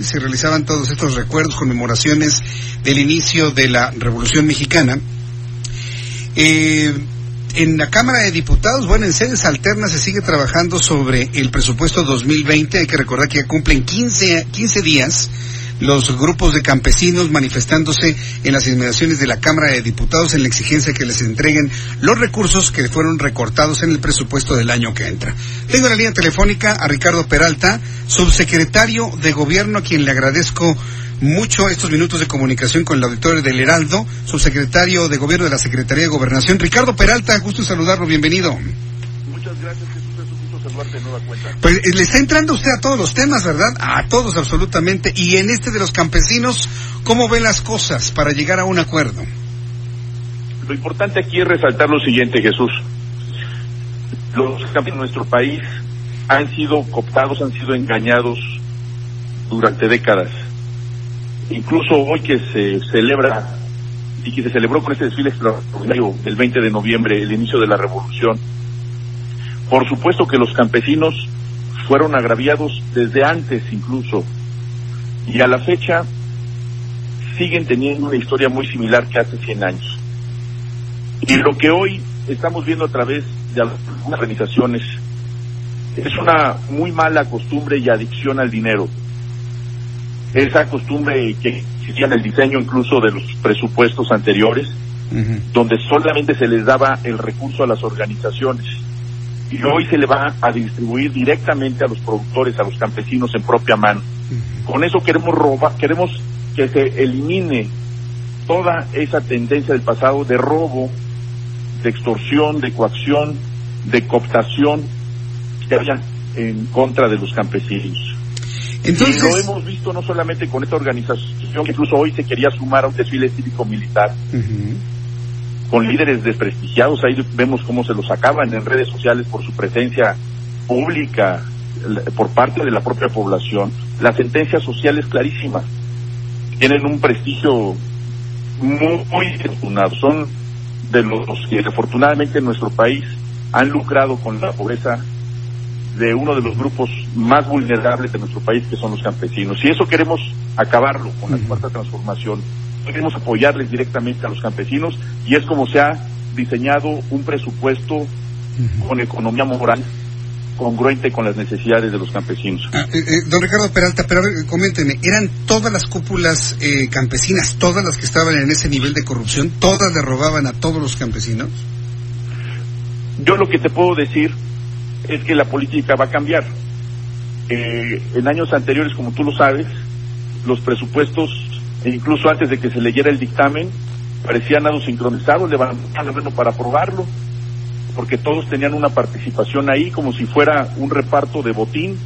Se realizaban todos estos recuerdos, conmemoraciones del inicio de la Revolución Mexicana. Eh, en la Cámara de Diputados, bueno, en sedes alternas se sigue trabajando sobre el presupuesto 2020. Hay que recordar que ya cumplen 15, 15 días los grupos de campesinos manifestándose en las inmediaciones de la Cámara de Diputados en la exigencia que les entreguen los recursos que fueron recortados en el presupuesto del año que entra. Tengo en la línea telefónica a Ricardo Peralta, subsecretario de Gobierno, a quien le agradezco mucho estos minutos de comunicación con el auditorio del Heraldo, subsecretario de Gobierno de la Secretaría de Gobernación. Ricardo Peralta, gusto saludarlo, bienvenido. Muchas gracias, Jesús. De nueva cuenta. Pues eh, le está entrando usted a todos los temas, ¿verdad? A todos absolutamente. Y en este de los campesinos, ¿cómo ve las cosas para llegar a un acuerdo? Lo importante aquí es resaltar lo siguiente, Jesús. Los campesinos de nuestro país han sido cooptados, han sido engañados durante décadas. Incluso hoy que se celebra y que se celebró con este desfile extraordinario del 20 de noviembre, el inicio de la revolución, por supuesto que los campesinos fueron agraviados desde antes incluso, y a la fecha siguen teniendo una historia muy similar que hace 100 años. Y lo que hoy estamos viendo a través de algunas organizaciones es una muy mala costumbre y adicción al dinero. Esa costumbre que existía en el diseño incluso de los presupuestos anteriores, donde solamente se les daba el recurso a las organizaciones y hoy se le va a distribuir directamente a los productores, a los campesinos en propia mano. Con eso queremos robar, queremos que se elimine toda esa tendencia del pasado de robo, de extorsión, de coacción, de cooptación que había en contra de los campesinos. Entonces, y lo hemos visto no solamente con esta organización, que incluso hoy se quería sumar a un desfile cívico-militar, con líderes desprestigiados, ahí vemos cómo se los sacaban en redes sociales por su presencia pública por parte de la propia población. La sentencia social es clarísima. Tienen un prestigio muy, muy. Son de los que desafortunadamente en nuestro país han lucrado con la pobreza de uno de los grupos más vulnerables de nuestro país, que son los campesinos. Y eso queremos acabarlo con la cuarta transformación. Queremos apoyarles directamente a los campesinos y es como se ha diseñado un presupuesto con economía moral congruente con las necesidades de los campesinos. Ah, eh, eh, don Ricardo Peralta, pero a ver, coménteme, ¿eran todas las cúpulas eh, campesinas, todas las que estaban en ese nivel de corrupción, todas le robaban a todos los campesinos? Yo lo que te puedo decir es que la política va a cambiar. Eh, en años anteriores, como tú lo sabes, los presupuestos, e incluso antes de que se leyera el dictamen, parecían algo sincronizados, levantaban la mano para aprobarlo, porque todos tenían una participación ahí como si fuera un reparto de botín.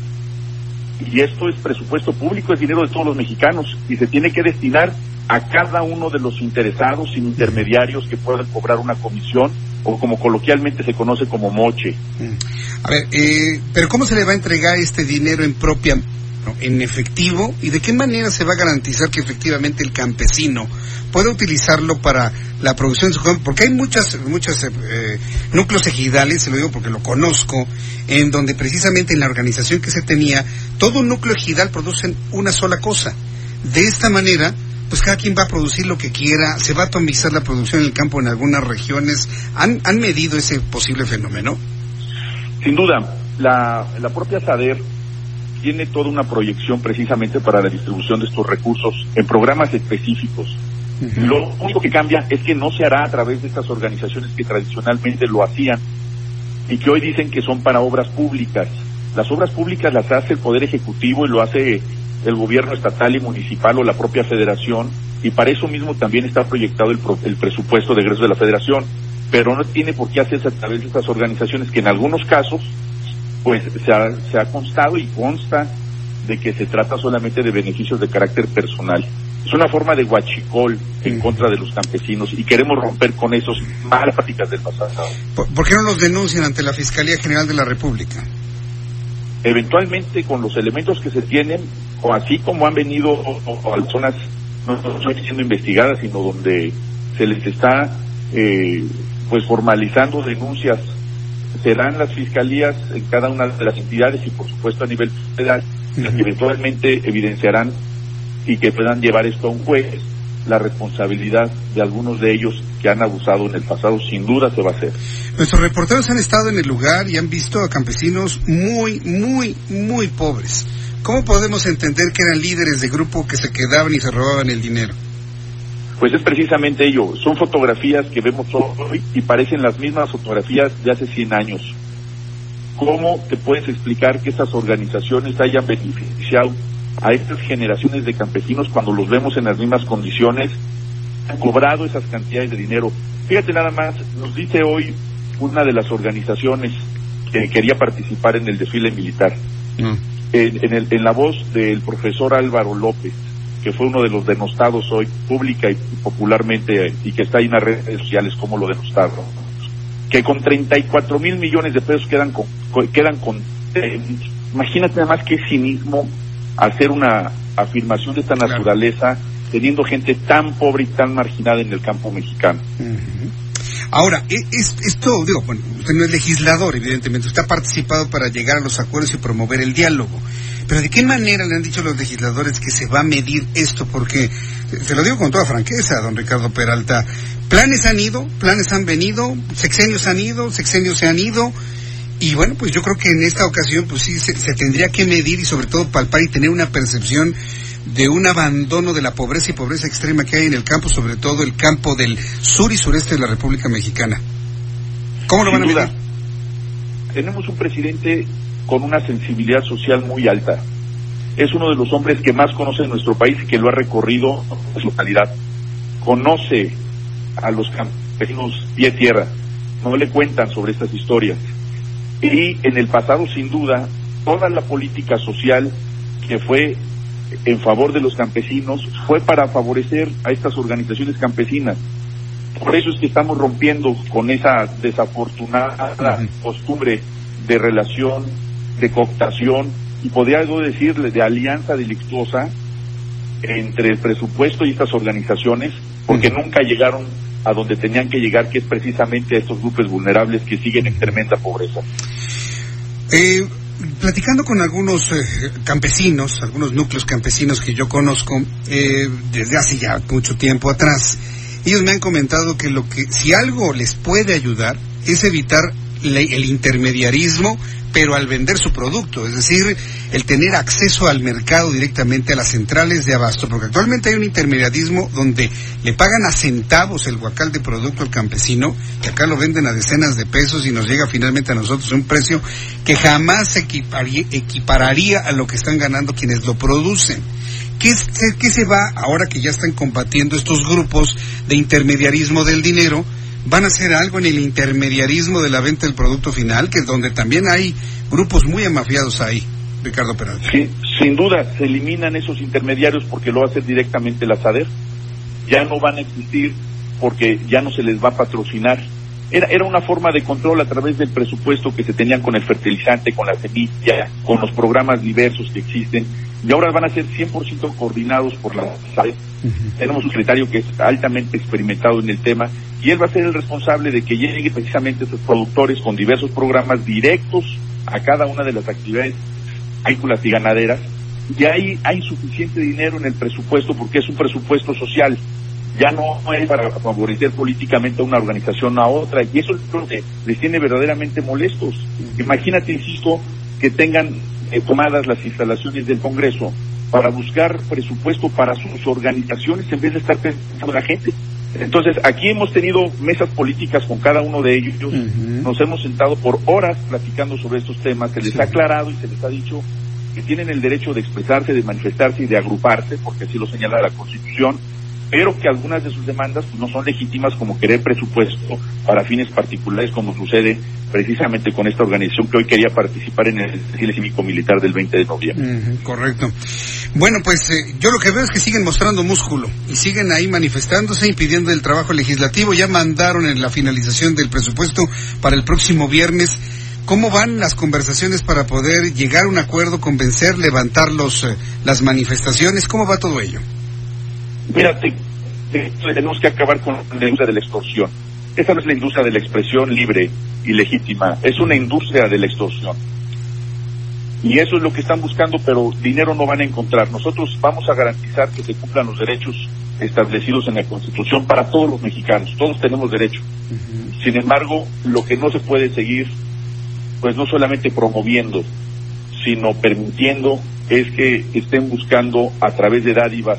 Y esto es presupuesto público, es dinero de todos los mexicanos y se tiene que destinar a cada uno de los interesados sin intermediarios que puedan cobrar una comisión o como coloquialmente se conoce como moche. A ver, eh, pero ¿cómo se le va a entregar este dinero en propia, en efectivo? ¿Y de qué manera se va a garantizar que efectivamente el campesino pueda utilizarlo para la producción de su? Porque hay muchas, muchos eh, núcleos ejidales, se lo digo porque lo conozco, en donde precisamente en la organización que se tenía, todo un núcleo ejidal produce una sola cosa. De esta manera, pues cada quien va a producir lo que quiera, se va a atomizar la producción en el campo en algunas regiones. ¿Han, han medido ese posible fenómeno? Sin duda, la, la propia SADER tiene toda una proyección precisamente para la distribución de estos recursos en programas específicos. Lo único que cambia es que no se hará a través de estas organizaciones que tradicionalmente lo hacían y que hoy dicen que son para obras públicas. Las obras públicas las hace el Poder Ejecutivo y lo hace el gobierno estatal y municipal o la propia federación y para eso mismo también está proyectado el, pro- el presupuesto de egreso de la federación, pero no tiene por qué hacerse a través de estas organizaciones que en algunos casos pues se ha, se ha constado y consta de que se trata solamente de beneficios de carácter personal. Es una forma de guachicol en contra de los campesinos y queremos romper con esos malas prácticas del pasado. ¿Por, por qué no los denuncian ante la Fiscalía General de la República? Eventualmente, con los elementos que se tienen, o así como han venido o- o a zonas no no están siendo investigadas, sino donde se les está eh, pues formalizando denuncias, serán las fiscalías en cada una de las entidades y por supuesto a nivel federal las que eventualmente evidenciarán y que puedan llevar esto a un juez la responsabilidad de algunos de ellos que han abusado en el pasado sin duda se va a hacer. Nuestros reporteros han estado en el lugar y han visto a campesinos muy, muy, muy pobres. ¿Cómo podemos entender que eran líderes de grupo que se quedaban y se robaban el dinero? Pues es precisamente ello. Son fotografías que vemos hoy y parecen las mismas fotografías de hace 100 años. ¿Cómo te puedes explicar que estas organizaciones hayan beneficiado a estas generaciones de campesinos cuando los vemos en las mismas condiciones? Han cobrado esas cantidades de dinero. Fíjate nada más, nos dice hoy una de las organizaciones que quería participar en el desfile militar en, en el- en la voz del profesor Álvaro López, que fue uno de los denostados hoy pública y popularmente, y que está ahí en las redes sociales como lo denostaron, que con 34 mil millones de pesos quedan con, co- quedan con eh, imagínate nada más qué cinismo hacer una afirmación de esta naturaleza teniendo gente tan pobre y tan marginada en el campo mexicano. Ahora, e- es- esto, digo, bueno, usted no es legislador, evidentemente, usted ha participado para llegar a los acuerdos y promover el diálogo. Pero ¿de qué manera le han dicho los legisladores que se va a medir esto? Porque, se lo digo con toda franqueza, don Ricardo Peralta, planes han ido, planes han venido, sexenios han ido, sexenios se han ido, y bueno, pues yo creo que en esta ocasión, pues sí, se, se tendría que medir y sobre todo palpar y tener una percepción de un abandono de la pobreza y pobreza extrema que hay en el campo, sobre todo el campo del sur y sureste de la República Mexicana. ¿Cómo lo Sin van a duda. medir? Tenemos un presidente con una sensibilidad social muy alta. Es uno de los hombres que más conoce nuestro país y que lo ha recorrido en su localidad. Conoce a los campesinos pie tierra. No le cuentan sobre estas historias. Y en el pasado, sin duda, toda la política social que fue en favor de los campesinos fue para favorecer a estas organizaciones campesinas. Por eso es que estamos rompiendo con esa desafortunada costumbre de relación, de cooptación y podría yo decirle de alianza delictuosa entre el presupuesto y estas organizaciones, porque nunca llegaron a donde tenían que llegar, que es precisamente a estos grupos vulnerables que siguen en tremenda pobreza. Eh, platicando con algunos eh, campesinos, algunos núcleos campesinos que yo conozco eh, desde hace ya mucho tiempo atrás, ellos me han comentado que lo que si algo les puede ayudar es evitar le- el intermediarismo, pero al vender su producto, es decir, el tener acceso al mercado directamente a las centrales de abasto, porque actualmente hay un intermediarismo donde le pagan a centavos el guacal de producto al campesino, que acá lo venden a decenas de pesos y nos llega finalmente a nosotros un precio que jamás se equipararía a lo que están ganando quienes lo producen. ¿Qué, qué- qué se va ahora que ya están combatiendo estos grupos de intermediarismo del dinero? ¿Van a hacer algo en el intermediarismo de la venta del producto final, que es donde también hay grupos muy amafiados ahí, Ricardo Peralta? Sí, sin duda, se eliminan esos intermediarios porque lo hacer directamente la SADER. Ya no van a existir porque ya no se les va a patrocinar. Era, era una forma de control a través del presupuesto que se tenían con el fertilizante, con la semilla, con los programas diversos que existen. Y ahora van a ser 100% coordinados por la SADER. Tenemos un secretario que es altamente experimentado en el tema y él va a ser el responsable de que lleguen precisamente estos productores con diversos programas directos a cada una de las actividades agrícolas y ganaderas. Y ahí hay suficiente dinero en el presupuesto porque es un presupuesto social. Ya no es para favorecer políticamente a una organización a otra y eso es lo que les tiene verdaderamente molestos. Imagínate, insisto, que tengan eh, tomadas las instalaciones del Congreso para buscar presupuesto para sus organizaciones en vez de estar pensando en la gente. Entonces, aquí hemos tenido mesas políticas con cada uno de ellos. Nos hemos sentado por horas platicando sobre estos temas. Se les Sí. ha aclarado y se les ha dicho que tienen el derecho de expresarse, de manifestarse y de agruparse, porque así lo señala la Constitución, pero que algunas de sus demandas pues, no son legítimas como querer presupuesto para fines particulares como sucede precisamente con esta organización que hoy quería participar en el desfile cívico-militar del 20 de noviembre. correcto. Bueno, pues eh, yo lo que veo es que siguen mostrando músculo y siguen ahí manifestándose, impidiendo el trabajo legislativo. Ya mandaron en la finalización del presupuesto para el próximo viernes. ¿Cómo van las conversaciones para poder llegar a un acuerdo, convencer, levantar los, eh, las manifestaciones? ¿Cómo va todo ello? Mírate, tenemos que acabar con la industria de la extorsión. Esa no es la industria de la expresión libre y legítima, es una industria de la extorsión. Y eso es lo que están buscando, pero dinero no van a encontrar. Nosotros vamos a garantizar que se cumplan los derechos establecidos en la Constitución para todos los mexicanos. Todos tenemos derecho. Sin embargo, lo que no se puede seguir, pues no solamente promoviendo, sino permitiendo, es que estén buscando a través de dádivas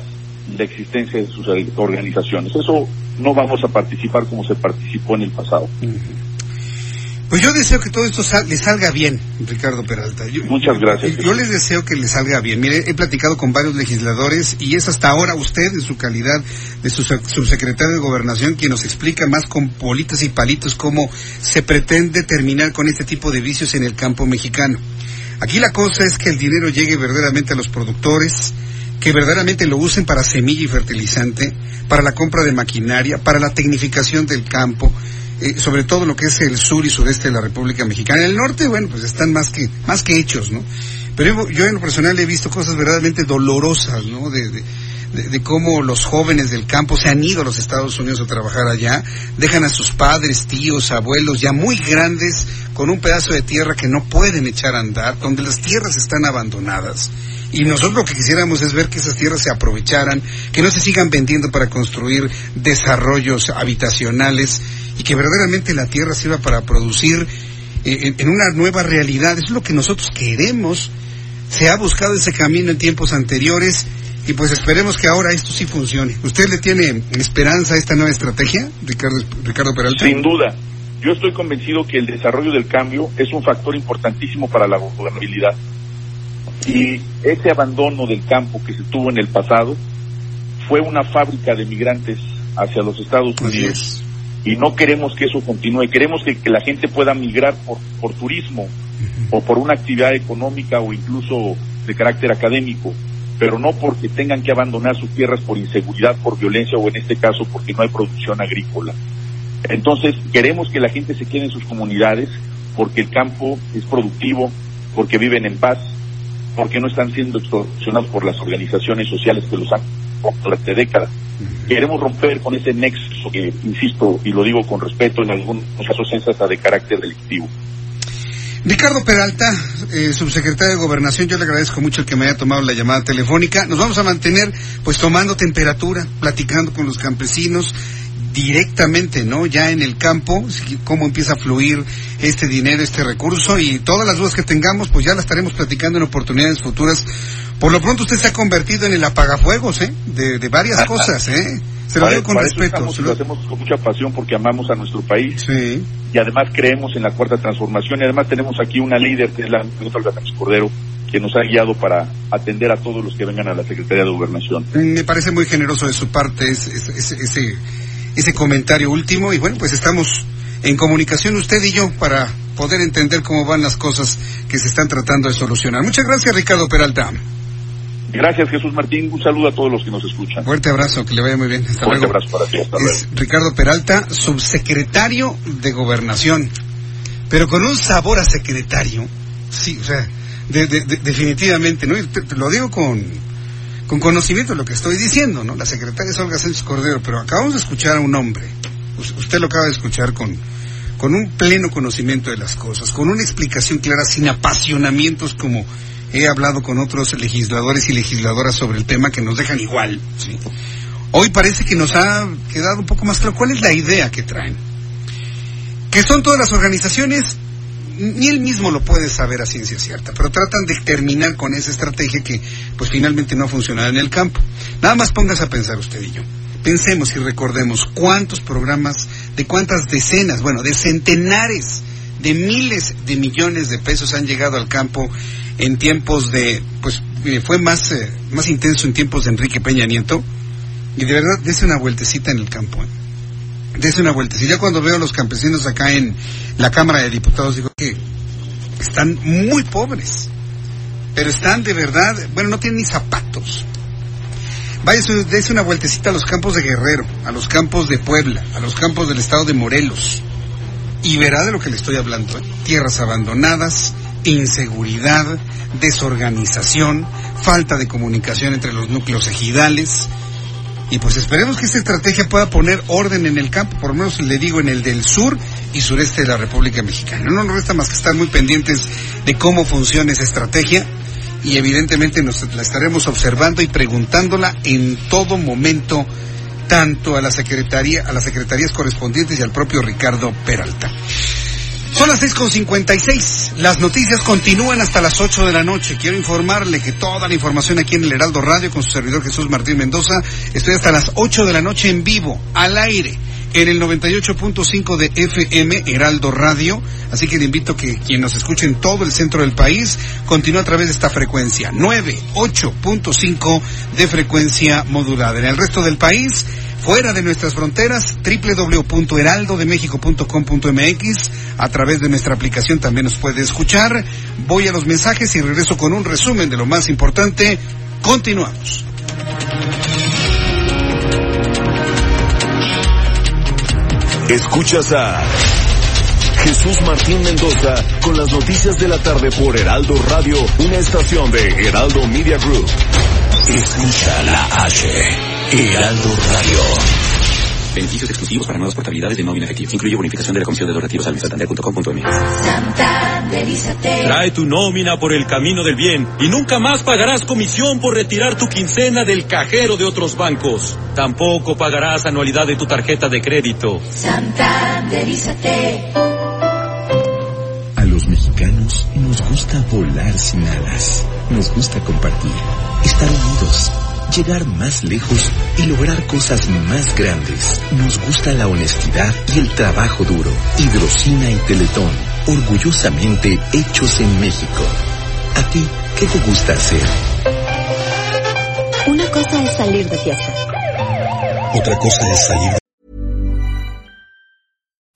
la existencia de sus organizaciones. Eso no vamos a participar como se participó en el pasado. Pues yo deseo que todo esto le salga bien, Ricardo Peralta. Muchas gracias. Yo les deseo que le salga bien. Mire, he platicado con varios legisladores y es hasta ahora usted, en su calidad de su subsecretario de Gobernación, quien nos explica más con politas y palitos cómo se pretende terminar con este tipo de vicios en el campo mexicano. Aquí la cosa es que el dinero llegue verdaderamente a los productores, que verdaderamente lo usen para semilla y fertilizante, para la compra de maquinaria, para la tecnificación del campo, eh, sobre todo lo que es el sur y sureste de la República Mexicana. En el norte, bueno, pues están más que, más que hechos, ¿no? Pero yo, en lo personal he visto cosas verdaderamente dolorosas, ¿no? De, de, cómo los jóvenes del campo se han ido a los Estados Unidos a trabajar allá, dejan a sus padres, tíos, abuelos ya muy grandes con un pedazo de tierra que no pueden echar a andar, donde las tierras están abandonadas y nosotros lo que quisiéramos es ver que esas tierras se aprovecharan, que no se sigan vendiendo para construir desarrollos habitacionales y que verdaderamente la tierra sirva para producir eh, en, una nueva realidad. es lo que nosotros queremos. Se ha buscado ese camino en tiempos anteriores y pues esperemos que ahora esto sí funcione. ¿Usted le tiene esperanza a esta nueva estrategia, Ricardo, Ricardo Peralta? Sin duda. Yo estoy convencido que el desarrollo del cambio es un factor importantísimo para la gobernabilidad. Y ese abandono del campo que se tuvo en el pasado fue una fábrica de migrantes hacia los Estados Unidos. Y no queremos que eso continúe, queremos que, la gente pueda migrar por, por turismo o por una actividad económica o incluso de carácter académico, pero no porque tengan que abandonar sus tierras por inseguridad, por violencia o en este caso porque no hay producción agrícola. Entonces queremos que la gente se quede en sus comunidades porque el campo es productivo, porque viven en paz, porque no están siendo extorsionados por las organizaciones sociales que los han durante décadas. Queremos romper con ese nexo que, insisto, y lo digo con respeto, en algunos casos es hasta de carácter delictivo. Ricardo Peralta, eh, subsecretario de Gobernación, yo le agradezco mucho que me haya tomado la llamada telefónica. Nos vamos a mantener pues tomando temperatura, platicando con los campesinos, directamente, ¿no? Ya en el campo, cómo empieza a fluir este dinero, este recurso y todas las dudas que tengamos, pues ya las estaremos platicando en oportunidades futuras. Por lo pronto usted se ha convertido en el apagafuegos, ¿eh? De, varias cosas, ¿eh? Se lo digo con respeto. lo... hacemos con mucha pasión porque amamos a nuestro país. Sí. Y además creemos en la cuarta transformación y además tenemos aquí una líder que es la doctora Cordero que nos ha guiado para atender a todos los que vengan a la Secretaría de Gobernación. Me parece muy generoso de su parte ese, ese ese comentario último y bueno, pues estamos en comunicación usted y yo para poder entender cómo van las cosas que se están tratando de solucionar. Muchas gracias, Ricardo Peralta. Gracias, Jesús Martín. Un saludo a todos los que nos escuchan. Fuerte abrazo, que le vaya muy bien. Fuerte abrazo para ti. Hasta es Ricardo Peralta, subsecretario de Gobernación, pero con un sabor a secretario. Sí, o sea, definitivamente, ¿no? lo digo con, con conocimiento de lo que estoy diciendo, ¿no? La secretaria es Olga Sánchez Cordero, pero acabamos de escuchar a un hombre, usted lo acaba de escuchar con, con un pleno conocimiento de las cosas, con una explicación clara, sin apasionamientos como he hablado con otros legisladores y legisladoras sobre el tema que nos dejan igual. ¿sí? Hoy parece que nos ha quedado un poco más claro cuál es la idea que traen. Que son todas las organizaciones ni él mismo lo puede saber a ciencia cierta, pero tratan de terminar con esa estrategia que pues finalmente no ha funcionado en el campo. Nada más póngase a pensar usted y yo. Pensemos y recordemos cuántos programas, de cuántas decenas, bueno, de centenares de miles de millones de pesos han llegado al campo en tiempos de, pues fue más, eh, más intenso en tiempos de Enrique Peña Nieto, Y de verdad, dése una vueltecita en el campo. ¿eh? Dese una vueltecita. Ya cuando veo a los campesinos acá en la Cámara de Diputados, digo que están muy pobres. Pero están de verdad, bueno, no tienen ni zapatos. Vaya, dése una vueltecita a los campos de Guerrero, a los campos de Puebla, a los campos del estado de Morelos. Y verá de lo que le estoy hablando. ¿eh? Tierras abandonadas, inseguridad, desorganización, falta de comunicación entre los núcleos ejidales. Y pues esperemos que esta estrategia pueda poner orden en el campo, por lo menos le digo en el del sur y sureste de la República Mexicana. No nos resta más que estar muy pendientes de cómo funciona esa estrategia y evidentemente nos la estaremos observando y preguntándola en todo momento tanto a la secretaría, a las secretarías correspondientes y al propio Ricardo Peralta. Son las 6.56. Las noticias continúan hasta las 8 de la noche. Quiero informarle que toda la información aquí en el Heraldo Radio con su servidor Jesús Martín Mendoza. Estoy hasta las 8 de la noche en vivo, al aire, en el 98.5 de FM Heraldo Radio. Así que le invito a que quien nos escuche en todo el centro del país continúe a través de esta frecuencia, 98.5 de frecuencia modulada. En el resto del país, fuera de nuestras fronteras, www.heraldodemexico.com.mx. A través de nuestra aplicación también nos puede escuchar. Voy a los mensajes y regreso con un resumen de lo más importante. Continuamos. Escuchas a Jesús Martín Mendoza con las noticias de la tarde por Heraldo Radio, una estación de Heraldo Media Group. Escucha la H, Heraldo Radio. Beneficios exclusivos para nuevas portabilidades de nómina efectiva. Incluye bonificación de la Comisión de los Retiros al santander.com.mx. Trae tu nómina por el camino del bien y nunca más pagarás comisión por retirar tu quincena del cajero de otros bancos. Tampoco pagarás anualidad de tu tarjeta de crédito. Santanderízate. A los mexicanos nos gusta volar sin alas. Nos gusta compartir, estar unidos, llegar más lejos y lograr cosas más grandes. Nos gusta la honestidad y el trabajo duro. Hidrocina y Teletón, orgullosamente hechos en México. ¿A ti qué te gusta hacer? Una cosa es salir de fiesta. Otra cosa es salir de